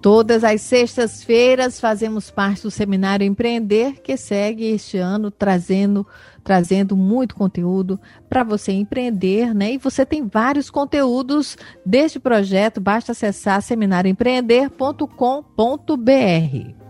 Todas as sextas-feiras fazemos parte do Seminário Empreender, que segue este ano trazendo, trazendo muito conteúdo para você empreender, né? E você tem vários conteúdos deste projeto, basta acessar seminarioempreender.com.br.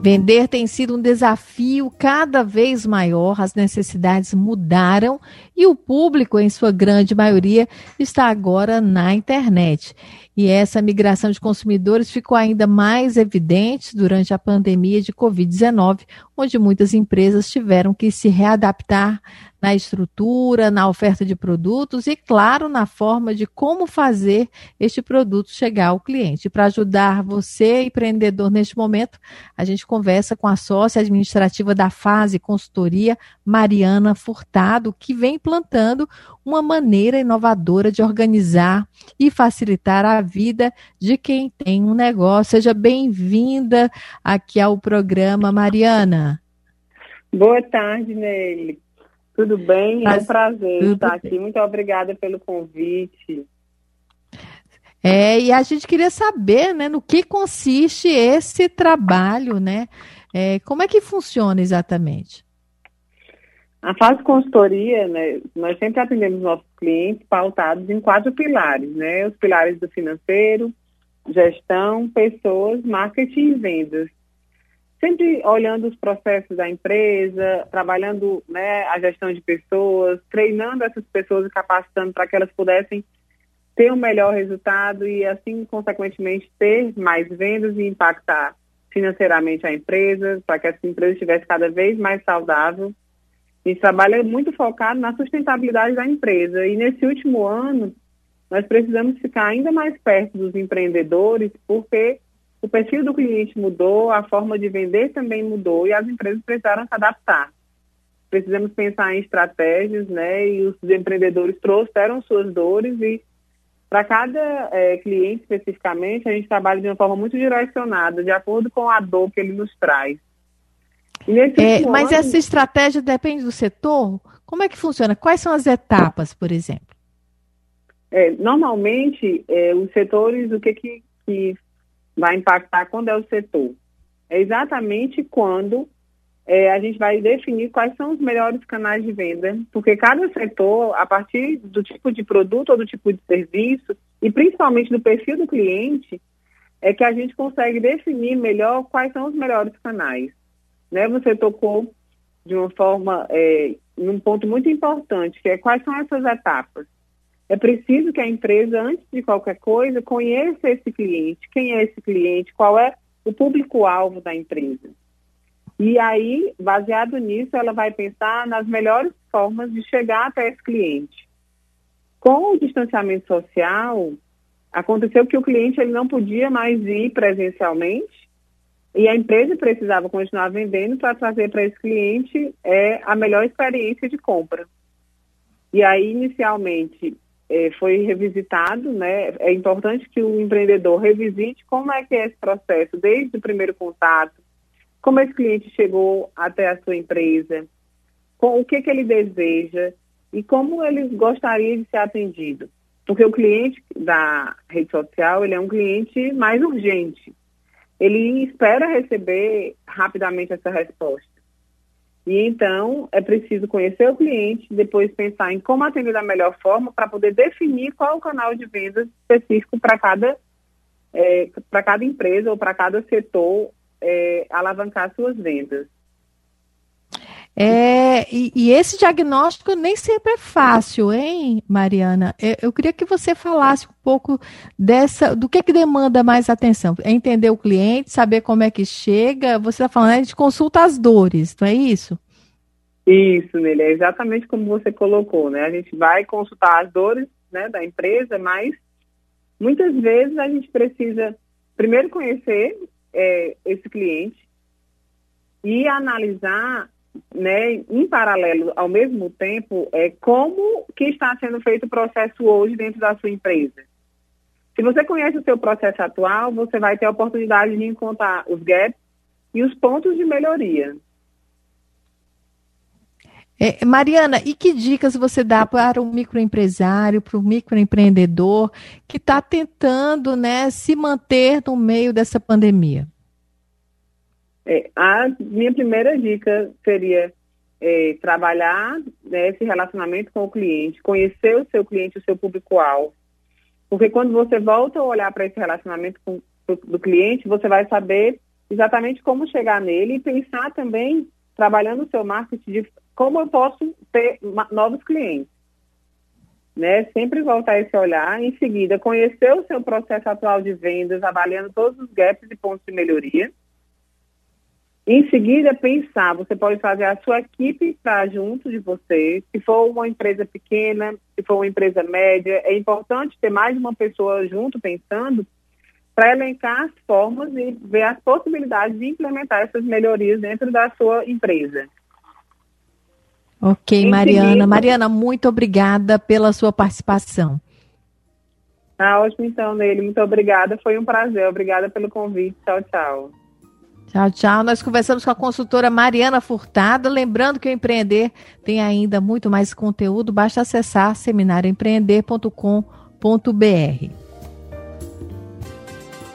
Vender tem sido um desafio cada vez maior, as necessidades mudaram e o público, em sua grande maioria, está agora na internet. E essa migração de consumidores ficou ainda mais evidente durante a pandemia de Covid-19, onde muitas empresas tiveram que se readaptar na estrutura, na oferta de produtos e, claro, na forma de como fazer este produto chegar ao cliente. Para ajudar você, empreendedor, neste momento, a gente conversa com a sócia administrativa da Fase Consultoria, Mariana Furtado, que vem implantando uma maneira inovadora de organizar e facilitar a vida de quem tem um negócio. Seja bem-vinda aqui ao programa, Mariana. Boa tarde, Nelly. Tudo bem? É um prazer estar bem. aqui. Muito obrigada pelo convite. É, e a gente queria saber, né, no que consiste esse trabalho, né? É, como é que funciona exatamente? A fase consultoria, né, nós sempre atendemos nossos clientes pautados em quatro pilares, né? Os pilares do financeiro, gestão, pessoas, marketing e vendas sempre olhando os processos da empresa, trabalhando né, a gestão de pessoas, treinando essas pessoas e capacitando para que elas pudessem ter um melhor resultado e, assim, consequentemente, ter mais vendas e impactar financeiramente a empresa, para que essa empresa estivesse cada vez mais saudável. A gente trabalha muito focado na sustentabilidade da empresa e, nesse último ano, nós precisamos ficar ainda mais perto dos empreendedores, porque o perfil do cliente mudou, a forma de vender também mudou e as empresas precisaram se adaptar. Precisamos pensar em estratégias, né? E os empreendedores trouxeram suas dores e para cada é, cliente especificamente a gente trabalha de uma forma muito direcionada, de acordo com a dor que ele nos traz. É, mas essa estratégia depende do setor? Como é que funciona? Quais são as etapas, por exemplo? É, normalmente, é, os setores, o que, que, que vai impactar quando é o setor? É exatamente quando é, a gente vai definir quais são os melhores canais de venda, porque cada setor, a partir do tipo de produto ou do tipo de serviço, e principalmente do perfil do cliente, é que a gente consegue definir melhor quais são os melhores canais. Né? Você tocou de uma forma, é, num ponto muito importante, que é quais são essas etapas. É preciso que a empresa, antes de qualquer coisa, conheça esse cliente, quem é esse cliente, qual é o público-alvo da empresa. E aí, baseado nisso, ela vai pensar nas melhores formas de chegar até esse cliente. Com o distanciamento social, aconteceu que o cliente ele não podia mais ir presencialmente e a empresa precisava continuar vendendo para trazer para esse cliente é, a melhor experiência de compra. E aí, inicialmente, é, foi revisitado, né? É importante que o empreendedor revisite como é que é esse processo, desde o primeiro contato, como esse cliente chegou até a sua empresa, com o que, que ele deseja e como ele gostaria de ser atendido. Porque o cliente da rede social, ele é um cliente mais urgente. Ele espera receber rapidamente essa resposta. E então é preciso conhecer o cliente, depois pensar em como atender da melhor forma para poder definir qual o canal de vendas específico para cada, é, para cada empresa ou para cada setor é, alavancar suas vendas. É, e, e, esse diagnóstico nem sempre é fácil, hein, Mariana? Eu, eu, queria que você falasse um pouco dessa, do que, que demanda mais atenção. É entender o cliente, saber como é que chega. Você está falando, a gente consulta as dores, não é isso? Isso, Nele, é exatamente como você colocou, né? A gente vai consultar as dores né, da empresa, mas muitas vezes a gente precisa primeiro conhecer é, esse cliente e analisar né, em paralelo, ao mesmo tempo, é como que está sendo feito o processo hoje dentro da sua empresa. Se você conhece o seu processo atual, você vai ter a oportunidade de encontrar os gaps e os pontos de melhoria. É, Mariana, e que dicas você dá para o microempresário, para o microempreendedor que está tentando né, se manter no meio dessa pandemia? É, a minha primeira dica seria é, trabalhar né, esse relacionamento com o cliente, conhecer o seu cliente, o seu público-alvo. Porque quando você volta a olhar para esse relacionamento com, do cliente, você vai saber exatamente como chegar nele e pensar também, trabalhando o seu marketing, de como eu posso ter novos clientes. Né? Sempre voltar esse olhar, em seguida, conhecer o seu processo atual de vendas, avaliando todos os gaps e pontos de melhoria em seguida, pensar, você pode fazer a sua equipe estar junto de você. Se for uma empresa pequena, se for uma empresa média, é importante ter mais de uma pessoa junto pensando para elencar as formas e ver as possibilidades de implementar essas melhorias dentro da sua empresa. Ok, em Mariana. Seguida, Mariana, muito obrigada pela sua participação. Tá ótimo, então, Nele. Muito obrigada. Foi um prazer. Obrigada pelo convite. Tchau, tchau. Tchau, tchau. Nós conversamos com a consultora Mariana Furtado. Lembrando que o Empreender tem ainda muito mais conteúdo. Basta acessar seminarioempreender.com.br.